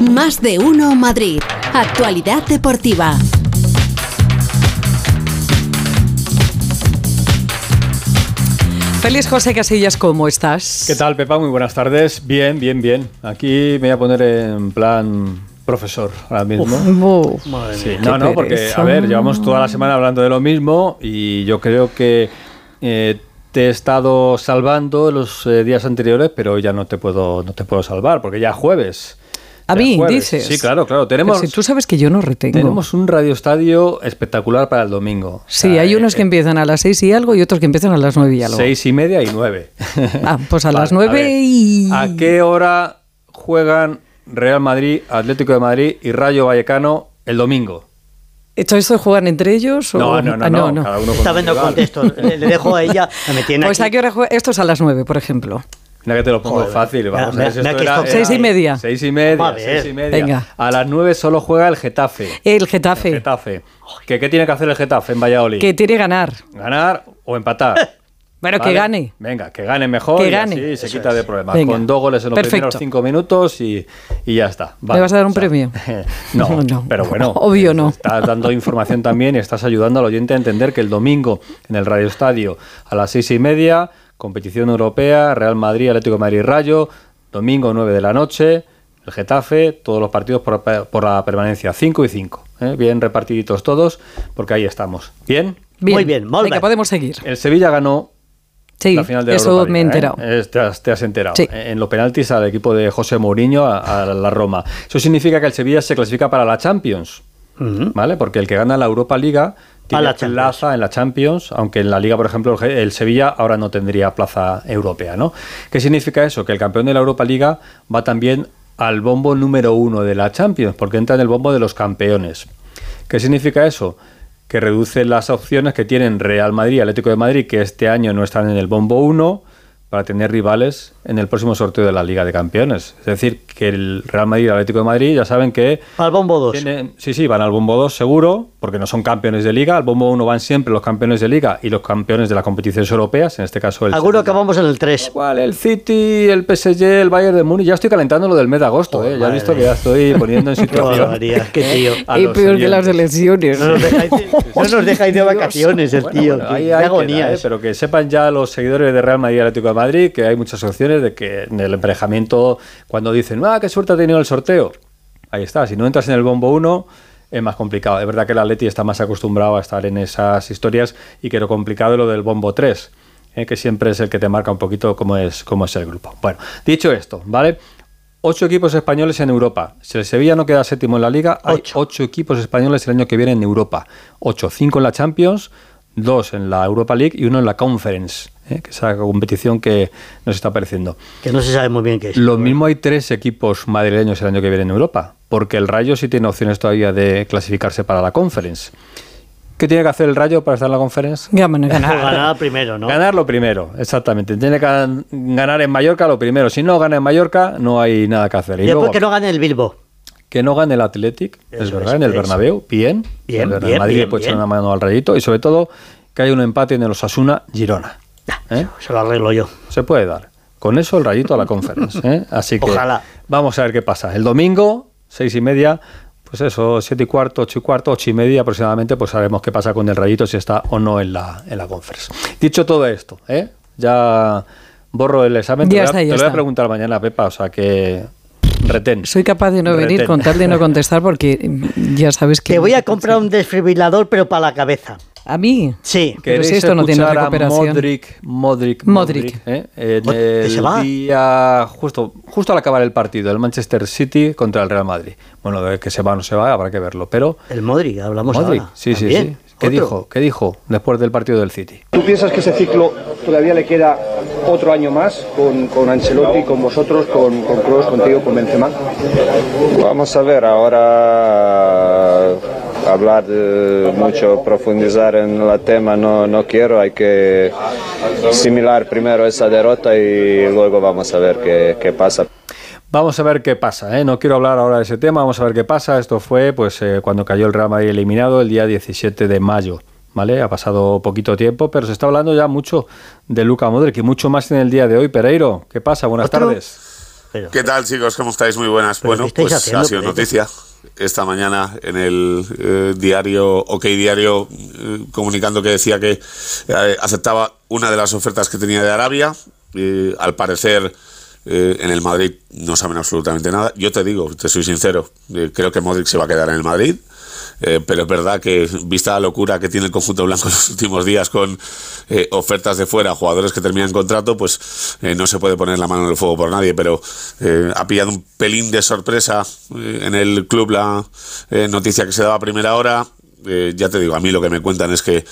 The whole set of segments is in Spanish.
Más de uno Madrid. Actualidad deportiva. Feliz José Casillas, ¿cómo estás? ¿Qué tal, Pepa? Muy buenas tardes. Bien, bien, bien. Aquí me voy a poner en plan profesor ahora mismo. sí, no, no, porque, a ver, llevamos toda la semana hablando de lo mismo y yo creo que eh, te he estado salvando los eh, días anteriores, pero ya no te puedo, no te puedo salvar porque ya jueves. A mí, dices. Sí, claro, claro. Tenemos, si tú sabes que yo no retengo. Tenemos un radioestadio espectacular para el domingo. Sí, hay unos que eh, empiezan a las seis y algo y otros que empiezan a las nueve y algo. Seis y media y nueve. Ah, pues a las nueve y... ¿A qué hora juegan Real Madrid, Atlético de Madrid y Rayo Vallecano el domingo? ¿Esto esto juegan entre ellos? O... No, no, no. Ah, no, no. Cada uno Está viendo el contexto. Le dejo a ella. Me tiene pues aquí. a qué hora juega. Esto es a las nueve, por ejemplo. Mira que te lo pongo fácil. Vamos a ver si esto era, seis y media. Seis y media, seis y media. Venga. A las nueve solo juega el Getafe. El Getafe. El Getafe. ¿Qué, ¿Qué tiene que hacer el Getafe en Valladolid? Que tiene que ganar. Ganar o empatar. Bueno, que gane. Venga, que gane mejor que y gane. así se quita de problemas. Con dos goles en los primeros cinco minutos y, y ya está. ¿Me vas a dar un premio? no, no, pero bueno. Obvio no. Estás dando información también y estás ayudando al oyente a entender que el domingo en el Radio Estadio a las seis y media competición europea, Real Madrid, Atlético de Madrid, Rayo, domingo 9 de la noche, el Getafe, todos los partidos por, la permanencia 5 y 5, ¿eh? bien repartiditos todos, porque ahí estamos. ¿Bien? Muy bien, muy Venga, podemos seguir. El Sevilla ganó Sí, la final de eso me he enterado. ¿eh? Te, has, enterado. En los penaltis al equipo de José Mourinho, a, la Roma. Eso significa que el Sevilla se clasifica para la Champions, ¿vale? Porque el que gana la Europa Liga tiene plaza en la Champions, aunque en la Liga, por ejemplo, el Sevilla ahora no tendría plaza europea, ¿no? ¿Qué significa eso? Que el campeón de la Europa Liga va también al bombo número uno de la Champions, porque entra en el bombo de los campeones. ¿Qué significa eso? Que reduce las opciones que tienen Real Madrid y Atlético de Madrid, que este año no están en el bombo uno, para tener rivales en el próximo sorteo de la Liga de Campeones. Es decir, que el Real Madrid y el Atlético de Madrid ya saben que... Al bombo 2. sí, sí, van al bombo 2 seguro, porque no son campeones de Liga. Al bombo 1 van siempre los campeones de Liga y los campeones de las competiciones europeas, en este caso el... Seguro que vamos en el 3. Igual, el City, el PSG, el Bayern de Múnich. Ya estoy calentando lo del mes de agosto, ¿eh? Ya he visto que ya estoy poniendo en situación... qué tío. Y peor que las elecciones. No nos dejáis, no nos dejáis de vacaciones el tío. hay, agonía. ¿eh? Pero que sepan ya los seguidores de Real Madrid y Atlético de Madrid que hay muchas opciones de que en el emparejamiento, cuando dicen, ah, qué suerte ha tenido el sorteo, ahí está, si no entras en el bombo 1 es más complicado. Es verdad que el Atleti está más acostumbrado a estar en esas historias y que lo complicado es lo del bombo 3, eh, que siempre es el que te marca un poquito cómo es, cómo es el grupo. Bueno, dicho esto, ¿vale? Ocho equipos españoles en Europa. Si el Sevilla no queda séptimo en la liga, hay ocho equipos españoles el año que viene en Europa. Ocho, cinco en la Champions, dos en la Europa League y uno en la Conference. ¿Eh? que es la competición que nos está apareciendo. Que no se sabe muy bien qué es. Lo mismo hay tres equipos madrileños el año que viene en Europa, porque el Rayo sí tiene opciones todavía de clasificarse para la Conference. ¿Qué tiene que hacer el Rayo para estar en la Conference? Ganar. ganar primero, ¿no? Ganar lo primero, exactamente. Tiene que ganar en Mallorca lo primero. Si no gana en Mallorca, no hay nada que hacer. Y, después que no gane el Bilbo. Que no gane el Athletic, es verdad, en el Bernabéu, bien. Bien, el bien, Madrid bien, puede echar una mano al Rayito y sobre todo que haya un empate en el Osasuna-Girona. ¿Eh? Se lo arreglo yo. Se puede dar. Con eso el rayito a la conferencia. ¿eh? Así que Ojalá. vamos a ver qué pasa. El domingo, seis y media, pues eso, siete y cuarto, ocho y cuarto, ocho y media aproximadamente, pues sabemos qué pasa con el rayito, si está o no en la, en la conferencia. Dicho todo esto, ¿eh? ya borro el examen. Ya te, está, lo voy a preguntar mañana, Pepa, o sea que retén. Soy capaz de no venir, con tal de no contestar, porque ya sabes que... Te voy a comprar un desfibrilador, pero para la cabeza. ¿A mí? Sí. Pero si esto no tiene recuperación. Modric, Modric, Modric. ¿eh? En el día, justo, justo al acabar el partido, el Manchester City contra el Real Madrid. Bueno, de que se va o no se va, habrá que verlo, pero... El Modric, hablamos Modric, ahora. sí, sí, sí. ¿Qué dijo? ¿Qué dijo después del partido del City? ¿Tú piensas que ese ciclo todavía le queda otro año más con, con Ancelotti, con vosotros, con, con Kroos, contigo, con Benzema? Vamos a ver, ahora hablar de mucho, profundizar en el tema no, no quiero, hay que asimilar primero esa derrota y luego vamos a ver qué, qué pasa. Vamos a ver qué pasa, ¿eh? no quiero hablar ahora de ese tema, vamos a ver qué pasa. Esto fue pues eh, cuando cayó el Real Madrid eliminado el día 17 de mayo. ¿Vale? Ha pasado poquito tiempo, pero se está hablando ya mucho de Luca Modric y mucho más en el día de hoy. Pereiro, ¿qué pasa? Buenas ¿Otro? tardes. ¿Qué tal, chicos? ¿Cómo estáis? Muy buenas. Bueno, pues ha sido noticia esta mañana en el eh, diario OK Diario eh, comunicando que decía que eh, aceptaba una de las ofertas que tenía de Arabia. al parecer en el Madrid no saben absolutamente nada. Yo te digo, te soy sincero, creo que Modric se va a quedar en el Madrid. Eh, pero es verdad que, vista la locura que tiene el conjunto blanco en los últimos días con eh, ofertas de fuera, jugadores que terminan contrato, pues eh, no se puede poner la mano en el fuego por nadie. Pero ha pillado un pelín de sorpresa en el club la noticia que se daba a primera hora. Ya te digo, a mí lo que me cuentan es que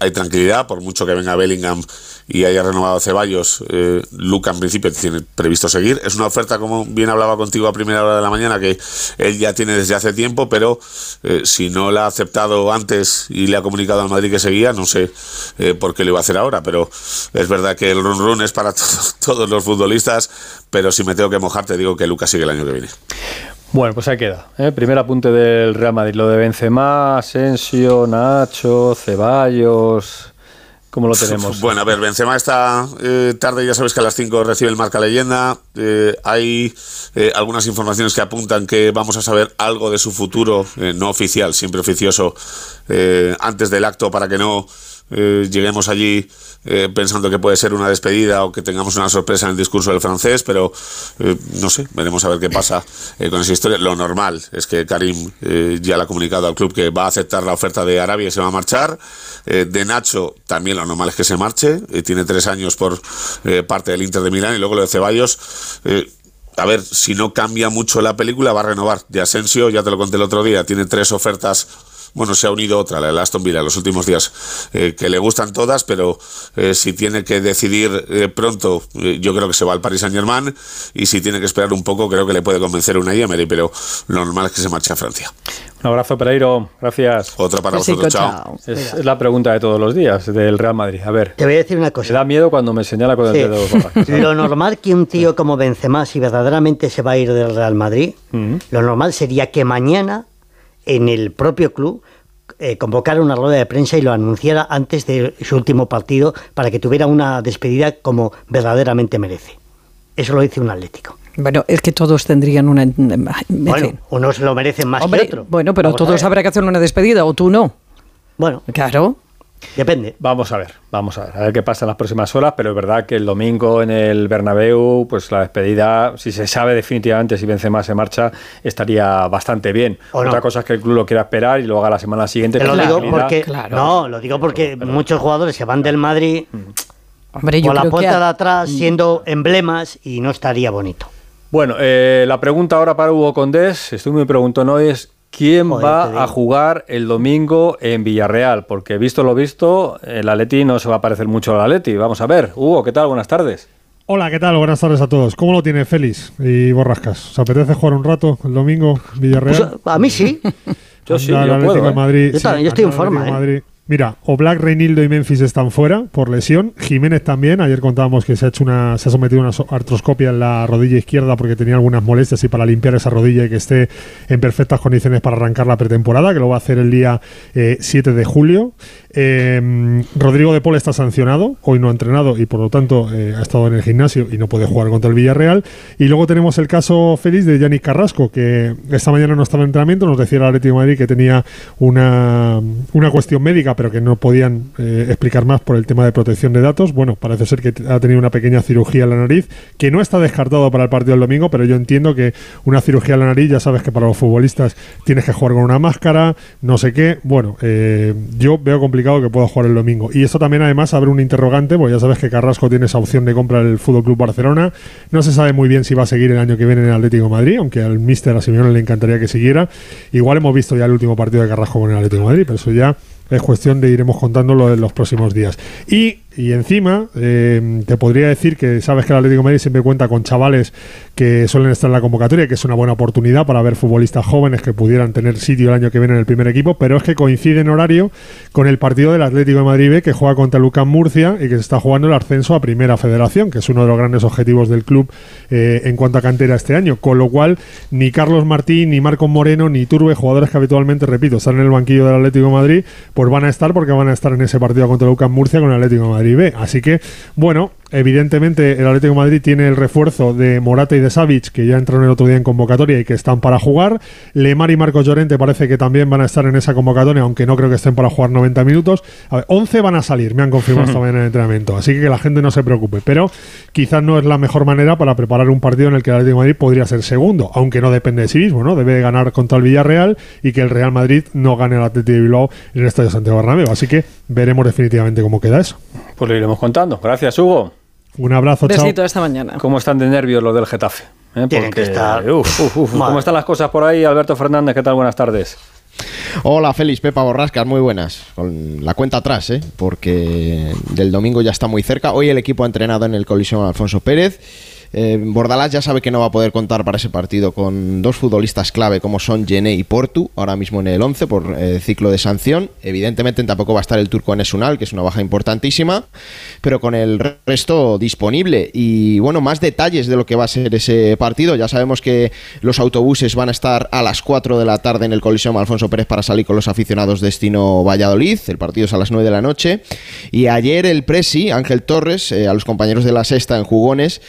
hay tranquilidad, por mucho que venga Bellingham y haya renovado Ceballos, eh, Luca en principio tiene previsto seguir. Es una oferta, como bien hablaba contigo a primera hora de la mañana, que él ya tiene desde hace tiempo, pero eh, si no la ha aceptado antes y le ha comunicado al Madrid que seguía, no sé eh, por qué lo iba a hacer ahora, pero es verdad que el run run es para todos los futbolistas, pero si me tengo que mojar, te digo que Luca sigue el año que viene. Bueno, pues ahí queda. ¿eh? Primer apunte del Real Madrid. Lo de Benzema, Asensio, Nacho, Ceballos, ¿Cómo lo tenemos? Bueno, a ver, Benzema esta eh, tarde, ya sabes que a las 5 recibe el marca leyenda. Eh, hay eh, algunas informaciones que apuntan que vamos a saber algo de su futuro, no oficial, siempre oficioso, antes del acto para que no lleguemos allí eh, pensando que puede ser una despedida o que tengamos una sorpresa en el discurso del francés, pero eh, no sé, veremos a ver qué pasa eh, con esa historia. Lo normal es que Karim ya le ha comunicado al club que va a aceptar la oferta de Arabia y se va a marchar. de Nacho también lo normal es que se marche, tiene tres años por parte del Inter de Milán y luego lo de Ceballos a ver, si no cambia mucho la película, va a renovar. De Asensio, ya te lo conté el otro día, tiene tres ofertas bueno, se ha unido otra, la de Aston Villa, en los últimos días, eh, que le gustan todas, pero eh, si tiene que decidir eh, pronto, yo creo que se va al Paris Saint Germain, y si tiene que esperar un poco, creo que le puede convencer una Emery, pero lo normal es que se marche a Francia. Un abrazo, Pereiro. Gracias. Otra para vosotros. Chao. Es, la pregunta de todos los días del Real Madrid. A ver. Te voy a decir una cosa. Me da miedo cuando me señala con el dedo. Lo normal que un tío como Benzema, si verdaderamente se va a ir del Real Madrid, lo normal sería que mañana en el propio club eh, convocara una rueda de prensa y lo anunciara antes de su último partido para que tuviera una despedida como verdaderamente merece. Eso lo dice un Atlético. Bueno, es que todos tendrían una. bueno, unos lo merecen más que otros. Bueno, pero todos habrá que hacer una despedida, o tú no. Bueno. Claro. Depende. Vamos a ver, vamos a ver, a ver qué pasa en las próximas horas, pero es verdad que el domingo en el Bernabéu, pues la despedida, si se sabe definitivamente si Benzema se marcha, estaría bastante bien. Otra cosa es que el club lo quiera esperar y lo haga la semana siguiente. Lo digo porque, No, lo digo porque muchos jugadores se van del Madrid mm. con la puerta de atrás siendo emblemas y no estaría bonito. Bueno, eh, la pregunta ahora para Hugo Condés, estoy muy preguntando, no es ¿Quién va a jugar el domingo en Villarreal? Porque visto lo visto, el Atleti no se va a parecer mucho al Atleti. Vamos a ver. Hugo, ¿qué tal? Buenas tardes. Hola, ¿qué tal? Buenas tardes a todos. ¿Cómo lo tiene Félix y Borrascas? ¿Os apetece jugar un rato el domingo Villarreal? Pues, a mí sí. yo sí, yo puedo. ¿eh? Madrid, yo, yo estoy en forma. ¿eh? Mira, Oblak, Reinildo y Memphis están fuera por lesión. Jiménez también. Ayer contábamos que se ha hecho una, se ha sometido a una artroscopia en la rodilla izquierda porque tenía algunas molestias y para limpiar esa rodilla y que esté en perfectas condiciones para arrancar la pretemporada, que lo va a hacer el día 7 eh, de julio. Eh, Rodrigo de Paul está sancionado, hoy no ha entrenado y por lo tanto eh, ha estado en el gimnasio y no puede jugar contra el Villarreal. Y luego tenemos el caso feliz de Yannick Carrasco, que esta mañana no estaba en entrenamiento, nos decía el Atlético Madrid que tenía una, una cuestión médica pero que no podían eh, explicar más por el tema de protección de datos. Bueno, parece ser que ha tenido una pequeña cirugía en la nariz, que no está descartado para el partido del domingo, pero yo entiendo que una cirugía en la nariz, ya sabes que para los futbolistas tienes que jugar con una máscara, no sé qué. Bueno, eh, yo veo complicado que pueda jugar el domingo. Y esto también además abre un interrogante, porque ya sabes que Carrasco tiene esa opción de compra el Fútbol Club Barcelona. No se sabe muy bien si va a seguir el año que viene en el Atlético Madrid, aunque al míster a Simeone le encantaría que siguiera. Igual hemos visto ya el último partido de Carrasco con el Atlético Madrid, pero eso ya es cuestión de iremos contándolo en los próximos días. Y y encima, eh, te podría decir que sabes que el Atlético de Madrid siempre cuenta con chavales que suelen estar en la convocatoria, que es una buena oportunidad para ver futbolistas jóvenes que pudieran tener sitio el año que viene en el primer equipo, pero es que coincide en horario con el partido del Atlético de Madrid B que juega contra Lucas Murcia y que se está jugando el ascenso a Primera Federación, que es uno de los grandes objetivos del club eh, en cuanto a cantera este año. Con lo cual, ni Carlos Martín, ni Marcos Moreno, ni Turbe, jugadores que habitualmente, repito, están en el banquillo del Atlético de Madrid, pues van a estar porque van a estar en ese partido contra Lucas Murcia con el Atlético de Madrid. Así que, bueno, Evidentemente, el Atlético de Madrid tiene el refuerzo de Morata y de Savic, que ya entraron el otro día en convocatoria y que están para jugar. Lemar y Marcos Llorente parece que también van a estar en esa convocatoria, aunque no creo que estén para jugar 90 minutos. A ver, 11 van a salir, me han confirmado esta mañana en el entrenamiento. Así que que la gente no se preocupe. Pero quizás no es la mejor manera para preparar un partido en el que el Atlético de Madrid podría ser segundo, aunque no depende de sí mismo, ¿no? Debe ganar contra el Villarreal y que el Real Madrid no gane el Atlético de Bilbao en el Estadio Santiago Bernabéu. Así que veremos definitivamente cómo queda eso. Pues lo iremos contando. Gracias, Hugo. Un abrazo, Besito esta mañana. ¿Cómo están de nervios los del Getafe? ¿Eh? Tienen que estar... ¿Cómo están las cosas por ahí? Alberto Fernández, ¿qué tal? Buenas tardes. Hola Félix, Pepa Borrascas, muy buenas. Con la cuenta atrás, ¿eh? porque del domingo ya está muy cerca. Hoy el equipo ha entrenado en el Colisión Alfonso Pérez eh, Bordalás ya sabe que no va a poder contar para ese partido con dos futbolistas clave como son Gené y Portu, ahora mismo en el 11 por eh, ciclo de sanción. Evidentemente tampoco va a estar el turco Esunal, que es una baja importantísima, pero con el resto disponible. Y bueno, más detalles de lo que va a ser ese partido. Ya sabemos que los autobuses van a estar a las 4 de la tarde en el Coliseum Alfonso Pérez para salir con los aficionados destino Valladolid. El partido es a las 9 de la noche. Y ayer el Presi, Ángel Torres, eh, a los compañeros de la sexta en jugones,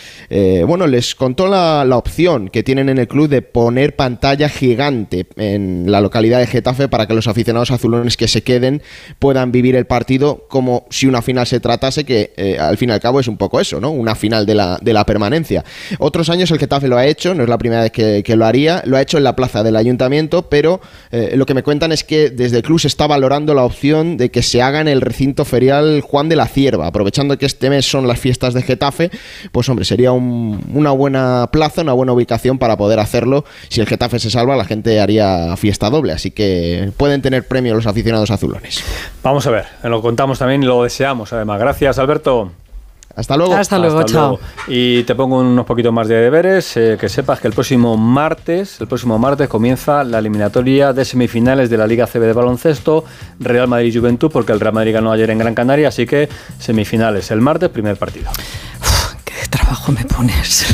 bueno, les contó la, opción que tienen en el club de poner pantalla gigante en la localidad de Getafe para que los aficionados azulones que se queden puedan vivir el partido como si una final se tratase, que eh, al fin y al cabo es un poco eso, ¿no? Una final de la, de la permanencia. Otros años el Getafe lo ha hecho, no es la primera vez que, lo haría, lo ha hecho en la plaza del ayuntamiento, pero lo que me cuentan es que desde el club se está valorando la opción de que se haga en el recinto ferial Juan de la Cierva, aprovechando que este mes son las fiestas de Getafe, pues hombre, sería un una buena plaza, una buena ubicación para poder hacerlo. Si el Getafe se salva, la gente haría fiesta doble, así que pueden tener premio los aficionados azulones. Vamos a ver, lo contamos también y lo deseamos además. Gracias, Alberto. Hasta luego. Hasta luego, chao. Y te pongo unos poquitos más de deberes. Eh, que sepas que el próximo martes, el próximo martes comienza la eliminatoria de semifinales de la Liga CB de baloncesto, Real Madrid Juventud, porque el Real Madrid ganó ayer en Gran Canaria, así que semifinales el martes, primer partido trabajo me pones.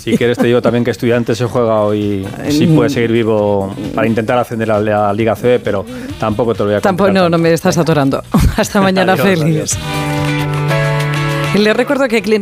si quieres te digo también que estudiante se juega hoy, sí puede seguir vivo para intentar ascender a la Liga C, pero tampoco te lo voy a contar. Tampoco, no, no me estás atorando. Hasta mañana, feliz. Le recuerdo que Clínica